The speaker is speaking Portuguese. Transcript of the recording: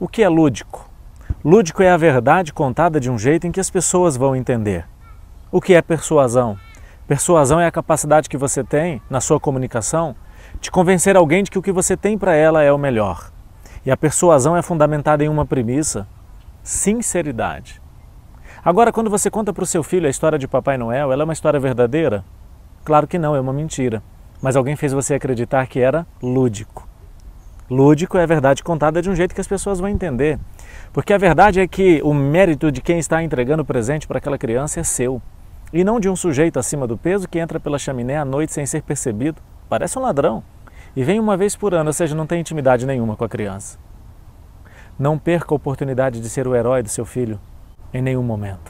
O que é lúdico? Lúdico é a verdade contada de um jeito em que as pessoas vão entender. O que é persuasão? Persuasão é a capacidade que você tem, na sua comunicação, de convencer alguém de que o que você tem para ela é o melhor. E a persuasão é fundamentada em uma premissa: sinceridade. Agora, quando você conta para o seu filho a história de Papai Noel, ela é uma história verdadeira? Claro que não, é uma mentira. Mas alguém fez você acreditar que era lúdico. Lúdico é a verdade contada de um jeito que as pessoas vão entender. Porque a verdade é que o mérito de quem está entregando o presente para aquela criança é seu. E não de um sujeito acima do peso que entra pela chaminé à noite sem ser percebido. Parece um ladrão. E vem uma vez por ano, ou seja, não tem intimidade nenhuma com a criança. Não perca a oportunidade de ser o herói do seu filho em nenhum momento.